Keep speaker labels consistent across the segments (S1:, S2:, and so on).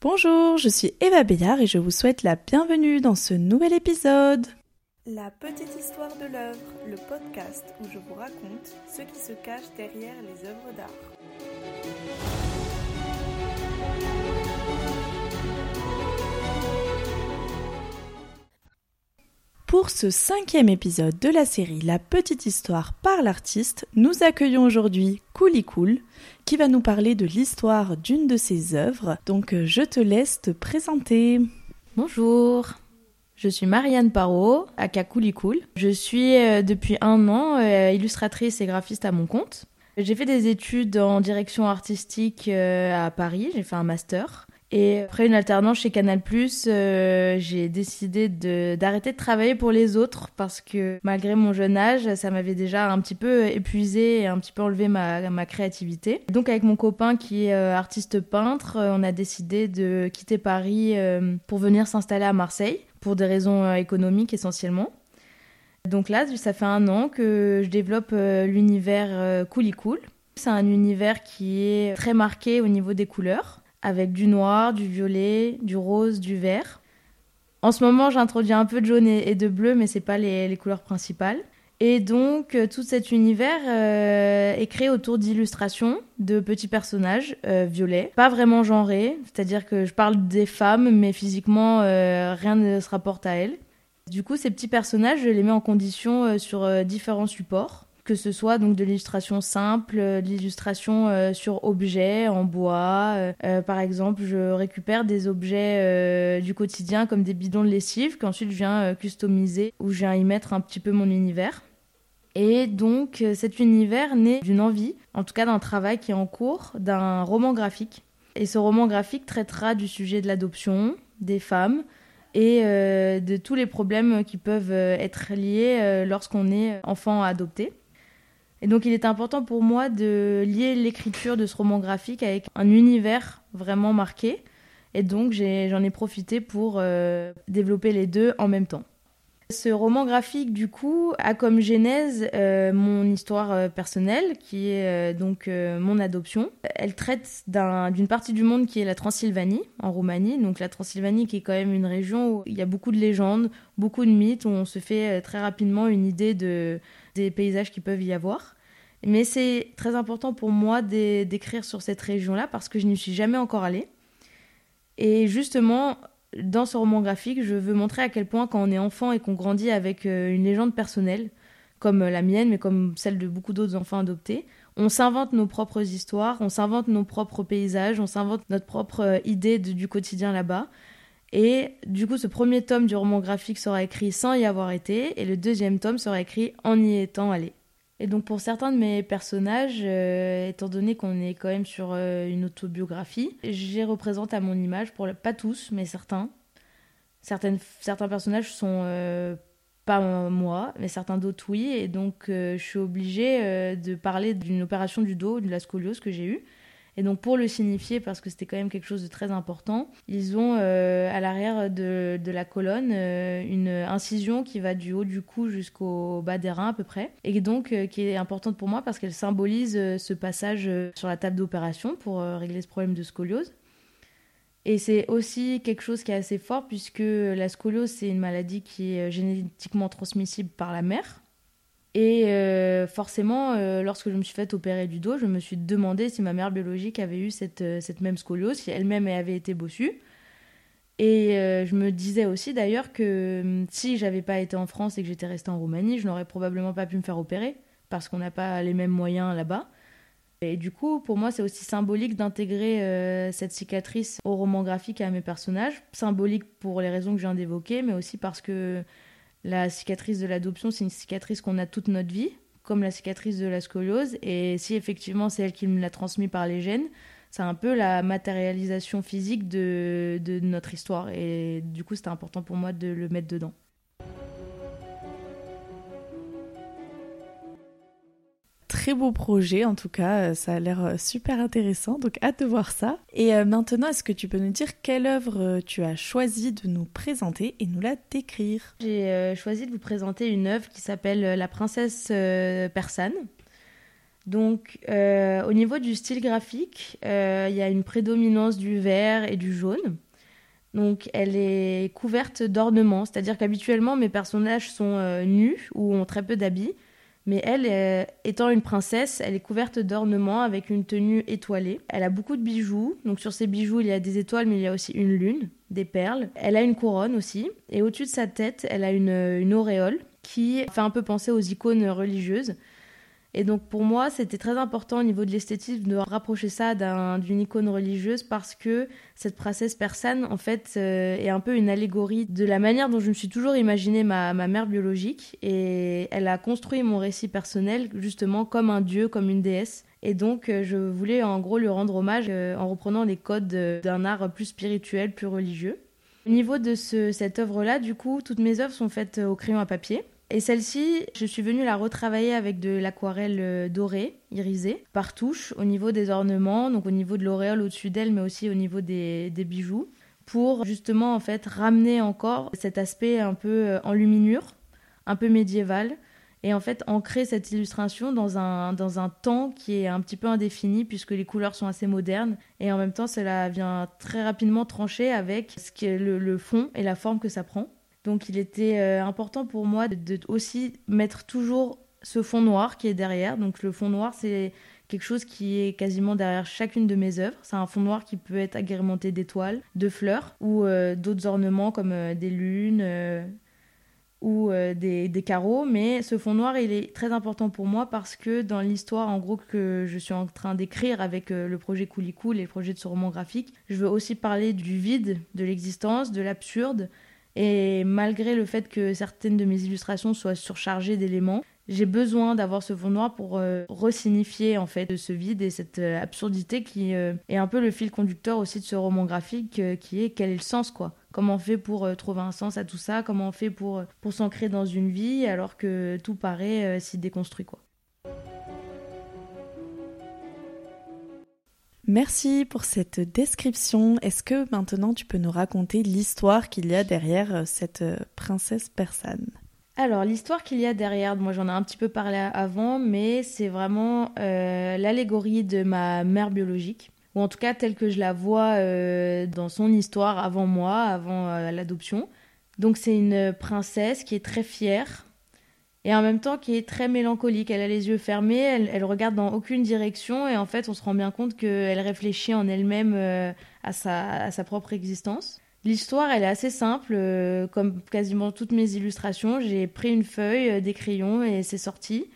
S1: Bonjour, je suis Eva Béillard et je vous souhaite la bienvenue dans ce nouvel épisode.
S2: La petite histoire de l'œuvre, le podcast où je vous raconte ce qui se cache derrière les œuvres d'art.
S1: Pour ce cinquième épisode de la série La petite histoire par l'artiste, nous accueillons aujourd'hui Cooli Cool, qui va nous parler de l'histoire d'une de ses œuvres. Donc euh, je te laisse te présenter.
S3: Bonjour, je suis Marianne Parot, à Cooli Cool. Je suis euh, depuis un an euh, illustratrice et graphiste à mon compte. J'ai fait des études en direction artistique à Paris, j'ai fait un master. Et après une alternance chez Canal+, euh, j'ai décidé d'arrêter de, travailler pour les autres parce que malgré mon jeune âge, ça m'avait déjà un petit peu épuisé et un petit peu enlevé ma, créativité. Donc avec mon copain qui est euh, artiste peintre, euh, on a décidé de quitter Paris pour venir s'installer à Marseille pour des raisons économiques essentiellement. Donc là, ça fait un an que je développe l'univers Cooli Cool. C'est un univers qui est très marqué au niveau des couleurs avec du noir, du violet, du rose, du vert. En ce moment, j'introduis un peu de jaune et de bleu, mais c'est pas les, couleurs principales. Et donc, euh, tout cet univers euh, est créé autour d'illustrations de petits personnages euh, violets, pas vraiment genrés, c'est-à-dire que je parle des femmes, mais physiquement, rien ne se rapporte à elles. Du coup, ces petits personnages, je les mets en condition sur différents supports que ce soit donc de l'illustration simple, euh, de l'illustration euh, sur objets en bois. Euh, par exemple, je récupère des objets du quotidien comme des bidons de lessive qu'ensuite je viens customiser ou je viens y mettre un petit peu mon univers. Et donc cet univers naît d'une envie, en tout cas d'un travail qui est en cours, d'un roman graphique. Et ce roman graphique traitera du sujet de l'adoption, des femmes, et de tous les problèmes qui peuvent être liés lorsqu'on est enfant adopté. Et donc il est important pour moi de lier l'écriture de ce roman graphique avec un univers vraiment marqué. Et donc j'en ai, profité pour euh, développer les deux en même temps. Ce roman graphique, du coup, a comme genèse euh, mon histoire euh, personnelle, qui est donc mon adoption. Elle traite d'une partie du monde qui est la Transylvanie, en Roumanie. Donc la Transylvanie qui est quand même une région où il y a beaucoup de légendes, beaucoup de mythes, où on se fait très rapidement une idée de, des paysages qui peuvent y avoir. Mais c'est très important pour moi d'écrire sur cette région-là parce que je n'y suis jamais encore allée. Et justement, dans ce roman graphique, je veux montrer à quel point quand on est enfant et qu'on grandit avec euh, une légende personnelle, comme la mienne, mais comme celle de beaucoup d'autres enfants adoptés, on s'invente nos propres histoires, on s'invente nos propres paysages, on s'invente notre propre euh, idée du quotidien là-bas. Et du coup, ce premier tome du roman graphique sera écrit sans y avoir été, et le deuxième tome sera écrit en y étant allé. Et donc pour certains de mes personnages, euh, étant donné qu'on est quand même sur euh, une autobiographie, les représente à mon image, pour pas tous, mais certains. Certains personnages sont euh, pas moi, mais certains d'autres oui, et donc je suis obligée de parler d'une opération du dos, de la scoliose que j'ai eue. Et donc pour le signifier, parce que c'était quand même quelque chose de très important, ils ont euh, à l'arrière de, la colonne euh, une incision qui va du haut du cou jusqu'au bas des reins à peu près, et donc euh, qui est importante pour moi parce qu'elle symbolise ce passage sur la table d'opération pour régler ce problème de scoliose. Et c'est aussi quelque chose qui est assez fort puisque la scoliose, c'est une maladie qui est génétiquement transmissible par la mère. Et euh, forcément, euh, lorsque je me suis fait opérer du dos, je me suis demandé si ma mère biologique avait eu cette, euh, cette même scoliose, si elle-même avait été bossue. Et je me disais aussi d'ailleurs que hum, si j'avais pas été en France et que j'étais restée en Roumanie, je n'aurais probablement pas pu me faire opérer parce qu'on n'a pas les mêmes moyens là-bas. Et du coup, pour moi, c'est aussi symbolique d'intégrer cette cicatrice au roman graphique et à mes personnages. Symbolique pour les raisons que je viens d'évoquer, mais aussi parce que la cicatrice de l'adoption, c'est une cicatrice qu'on a toute notre vie, comme la cicatrice de la scoliose. Et si effectivement c'est elle qui me l'a transmis par les gènes, c'est un peu la matérialisation physique de, de notre histoire. Et du coup, c'était important pour moi de le mettre dedans.
S1: Très beau projet en tout cas, euh, ça a l'air euh, super intéressant, donc hâte de voir ça. Et euh, maintenant, est-ce que tu peux nous dire quelle œuvre tu as choisi de nous présenter et nous la décrire?
S3: J'ai choisi de vous présenter une œuvre qui s'appelle La princesse persane. Donc, au niveau du style graphique, il y a une prédominance du vert et du jaune. Donc, elle est couverte d'ornements, c'est-à-dire qu'habituellement, mes personnages sont nus ou ont très peu d'habits. Mais elle, étant une princesse, elle est couverte d'ornements avec une tenue étoilée. Elle a beaucoup de bijoux. Donc, sur ces bijoux, il y a des étoiles, mais il y a aussi une lune, des perles. Elle a une couronne aussi. Et au-dessus de sa tête, elle a une auréole qui fait un peu penser aux icônes religieuses. Et donc pour moi, c'était très important au niveau de l'esthétique de rapprocher ça d'une icône religieuse parce que cette princesse persane, en fait, euh, est un peu une allégorie de la manière dont je me suis toujours imaginé ma, ma, mère biologique. Et elle a construit mon récit personnel justement comme un dieu, comme une déesse. Et donc euh, je voulais en gros lui rendre hommage euh, en reprenant les codes d'un art plus spirituel, plus religieux. Au niveau de ce, cette œuvre-là, du coup, toutes mes œuvres sont faites au crayon à papier. Et celle-ci, je suis venue la retravailler avec de l'aquarelle euh, dorée, irisée, par touche, au niveau des ornements, donc au niveau de l'auréole au-dessus d'elle, mais aussi au niveau des, bijoux, pour justement en fait ramener encore cet aspect un peu euh, en luminure, un peu médiéval, et en fait ancrer cette illustration dans un, dans un temps qui est un petit peu indéfini, puisque les couleurs sont assez modernes, et en même temps cela vient très rapidement trancher avec ce qui le fond et la forme que ça prend. Donc il était euh, important pour moi de, aussi mettre toujours ce fond noir qui est derrière. Donc le fond noir, c'est quelque chose qui est quasiment derrière chacune de mes œuvres. C'est un fond noir qui peut être agrémenté d'étoiles, de fleurs ou euh, d'autres ornements comme euh, des lunes ou des, carreaux. Mais ce fond noir, il est très important pour moi parce que dans l'histoire, en gros, que je suis en train d'écrire avec le projet Cool et le projet de ce roman graphique, je veux aussi parler du vide, de l'existence, de l'absurde et malgré le fait que certaines de mes illustrations soient surchargées d'éléments, j'ai besoin d'avoir ce fond noir pour euh, resignifier en fait ce vide et cette euh, absurdité qui euh, est un peu le fil conducteur aussi de ce roman graphique qui est quel est le sens quoi. Comment on fait pour trouver un sens à tout ça? Comment on fait pour, pour s'ancrer dans une vie alors que tout paraît si déconstruit quoi?
S1: Merci pour cette description. Est-ce que maintenant tu peux nous raconter l'histoire qu'il y a derrière euh, cette euh, princesse persane?
S3: Alors l'histoire qu'il y a derrière, moi j'en ai un petit peu parlé avant, mais c'est vraiment euh, l'allégorie de ma mère biologique, ou en tout cas telle que je la vois dans son histoire avant moi, avant l'adoption. Donc c'est une princesse qui est très fière, et en même temps qui est très mélancolique. Elle a les yeux fermés, elle, elle regarde dans aucune direction et en fait on se rend bien compte qu'elle réfléchit en elle-même euh, à, sa, propre existence. L'histoire, elle est assez simple, euh, comme quasiment toutes mes illustrations. J'ai pris une feuille, euh, des crayons et c'est sorti.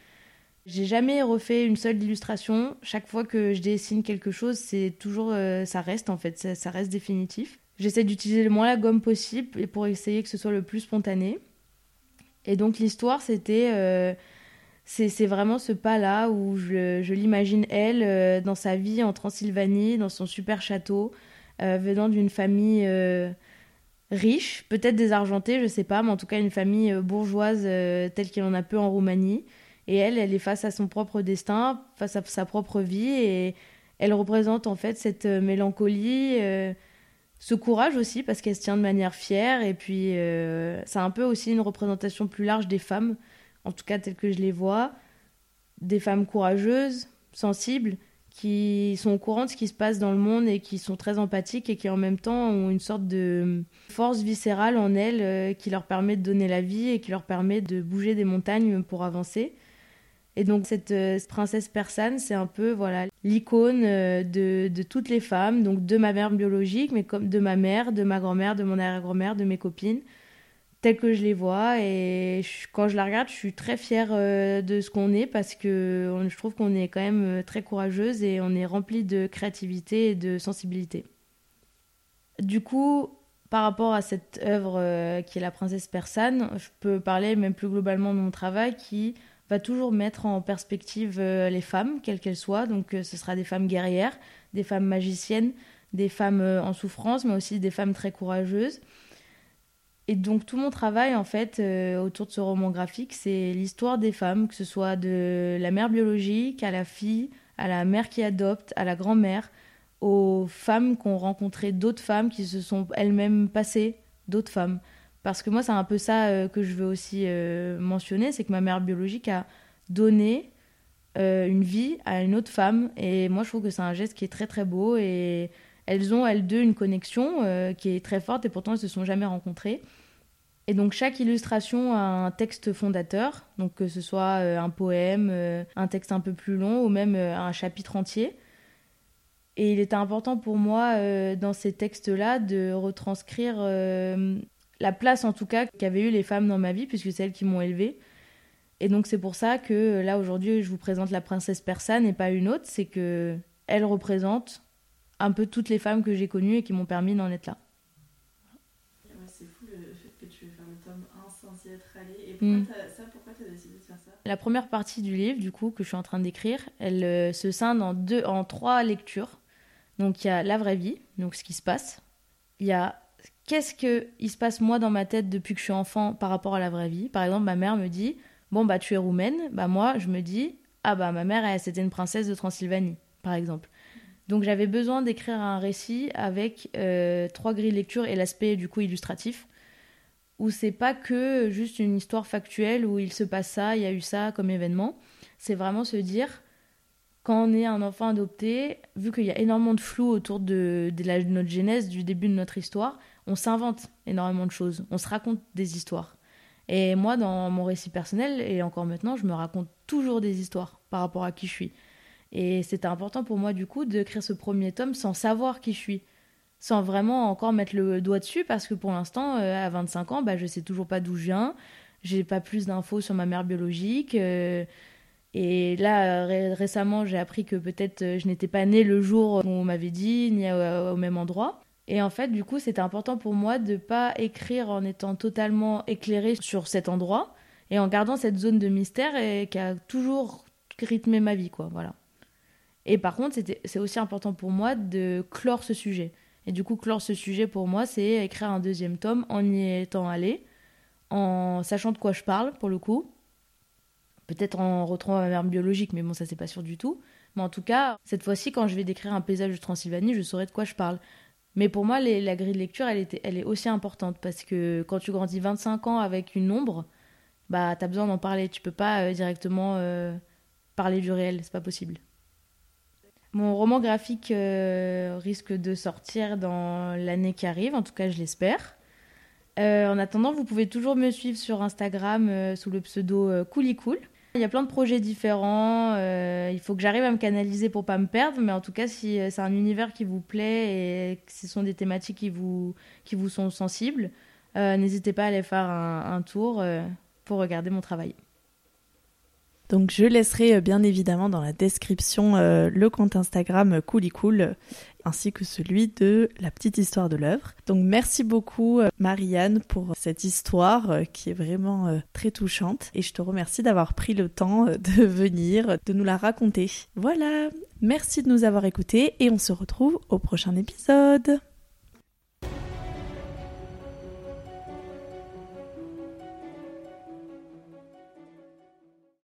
S3: J'ai jamais refait une seule illustration. Chaque fois que je dessine quelque chose, c'est toujours, ça reste en fait, ça, ça reste définitif. J'essaie d'utiliser le moins la gomme possible pour essayer que ce soit le plus spontané. Et donc l'histoire, c'était... Euh, c'est vraiment ce pas-là où je, je l'imagine, elle, euh, dans sa vie en Transylvanie, dans son super château, euh, venant d'une famille riche, peut-être désargentée, je sais pas, mais en tout cas une famille bourgeoise telle qu'il en a peu en Roumanie. Et elle, elle est face à son propre destin, face à sa propre vie, et elle représente en fait cette mélancolie ce courage aussi parce qu'elle se tient de manière fière et puis euh, c'est un peu aussi une représentation plus large des femmes, en tout cas telles que je les vois, des femmes courageuses, sensibles, qui sont au courant de ce qui se passe dans le monde et qui sont très empathiques et qui en même temps ont une sorte de force viscérale en elles euh, qui leur permet de donner la vie et qui leur permet de bouger des montagnes pour avancer. Et donc cette, euh, princesse persane, c'est un peu voilà l'icône euh, de, de, toutes les femmes, donc de ma mère biologique, mais comme de ma mère, de ma grand-mère, de mon arrière-grand-mère, de mes copines, telles que je les vois. Et quand je la regarde, je suis très fière euh, de ce qu'on est parce que je trouve qu'on est quand même très courageuse et on est rempli de créativité et de sensibilité. Du coup, par rapport à cette œuvre qui est la princesse persane, je peux parler même plus globalement de mon travail qui va toujours mettre en perspective euh, les femmes, quelles qu'elles soient. Donc euh, ce sera des femmes guerrières, des femmes magiciennes, des femmes euh, en souffrance, mais aussi des femmes très courageuses. Et donc tout mon travail en fait autour de ce roman graphique, c'est l'histoire des femmes, que ce soit de la mère biologique à la fille, à la mère qui adopte, à la grand-mère, aux femmes qui ont rencontré d'autres femmes qui se sont elles-mêmes passées d'autres femmes. Parce que moi, c'est un peu ça euh, que je veux aussi euh, mentionner, c'est que ma mère biologique a donné une vie à une autre femme. Et moi, je trouve que c'est un geste qui est très très beau. Et elles ont, elles deux, une connexion qui est très forte. Et pourtant, elles se sont jamais rencontrées. Et donc chaque illustration a un texte fondateur, donc que ce soit un poème, un texte un peu plus long ou même un chapitre entier. Et il était important pour moi, euh, dans ces textes-là, de retranscrire euh, la place, en tout cas, qu'avaient eu les femmes dans ma vie, puisque c'est elles qui m'ont élevée. Et donc c'est pour ça que là, aujourd'hui, je vous présente la princesse persane et pas une autre. C'est que elle représente un peu toutes les femmes que j'ai connues et qui m'ont permis d'en être là.
S1: C'est fou le fait que tu veux faire le tome 1 sans y être allée. Et pourquoi mm. ça, pourquoi tu as décidé de faire ça?
S3: La première partie du livre, du coup, que je suis en train d'écrire, elle euh, se scinde en, deux, en trois lectures. Donc il y a la vraie vie, donc ce qui se passe. Il y a qu'est-ce qu'il se passe moi dans ma tête depuis que je suis enfant par rapport à la vraie vie? Par exemple, ma mère me dit Bon, bah tu es roumaine. Bah moi, je me dis Ah, bah ma mère, c'était une princesse de Transylvanie, par exemple. Donc j'avais besoin d'écrire un récit avec euh, trois grilles de lecture et l'aspect du coup illustratif, où c'est pas que juste une histoire factuelle où il se passe ça, il y a eu ça comme événement. C'est vraiment se dire quand on est un enfant adopté, vu qu'il y a énormément de flou autour de, notre genèse, du début de notre histoire, on s'invente énormément de choses, on se raconte des histoires. Et moi, dans mon récit personnel, et encore maintenant, je me raconte toujours des histoires par rapport à qui je suis. Et c'était important pour moi, du coup, d'écrire ce premier tome sans savoir qui je suis, sans vraiment encore mettre le doigt dessus, parce que pour l'instant, euh, à 25 ans, bah, je sais toujours pas d'où je viens, j'ai pas plus d'infos sur ma mère biologique. Euh, et là, récemment, j'ai appris que peut-être euh, je n'étais pas née le jour où on m'avait dit, ni au, même endroit. Et en fait, du coup, c'était important pour moi de pas écrire en étant totalement éclairée sur cet endroit et en gardant cette zone de mystère et qui a toujours rythmé ma vie, quoi. Voilà. Et par contre, c'est aussi important pour moi de clore ce sujet. Et du coup, clore ce sujet pour moi, c'est écrire un deuxième tome en y étant allé, en sachant de quoi je parle pour le coup, Peut-être en retrouvant ma mère biologique, mais bon, ça c'est pas sûr du tout. Mais en tout cas, cette fois-ci, quand je vais décrire un paysage de Transylvanie, je saurai de quoi je parle. Mais pour moi, la grille de lecture, elle, est aussi importante parce que quand tu grandis 25 ans avec une ombre, bah t'as besoin d'en parler. Tu peux pas euh, directement euh, parler du réel, c'est pas possible. Mon roman graphique euh, risque de sortir dans l'année qui arrive, en tout cas je l'espère. en attendant, vous pouvez toujours me suivre sur Instagram sous le pseudo Coolicool. Il y a plein de projets différents. Euh, il faut que j'arrive à me canaliser pour pas me perdre. Mais en tout cas, si euh, c'est un univers qui vous plaît et que ce sont des thématiques qui vous, qui vous sont sensibles, euh, n'hésitez pas à aller faire un, un tour pour regarder mon travail.
S1: Donc je laisserai bien évidemment dans la description le compte Instagram Coolicool ainsi que celui de La petite histoire de l'œuvre. Donc merci beaucoup euh, Marianne pour cette histoire euh, qui est vraiment euh, très touchante et je te remercie d'avoir pris le temps de venir, de nous la raconter. Voilà, merci de nous avoir écoutés et on se retrouve au prochain épisode.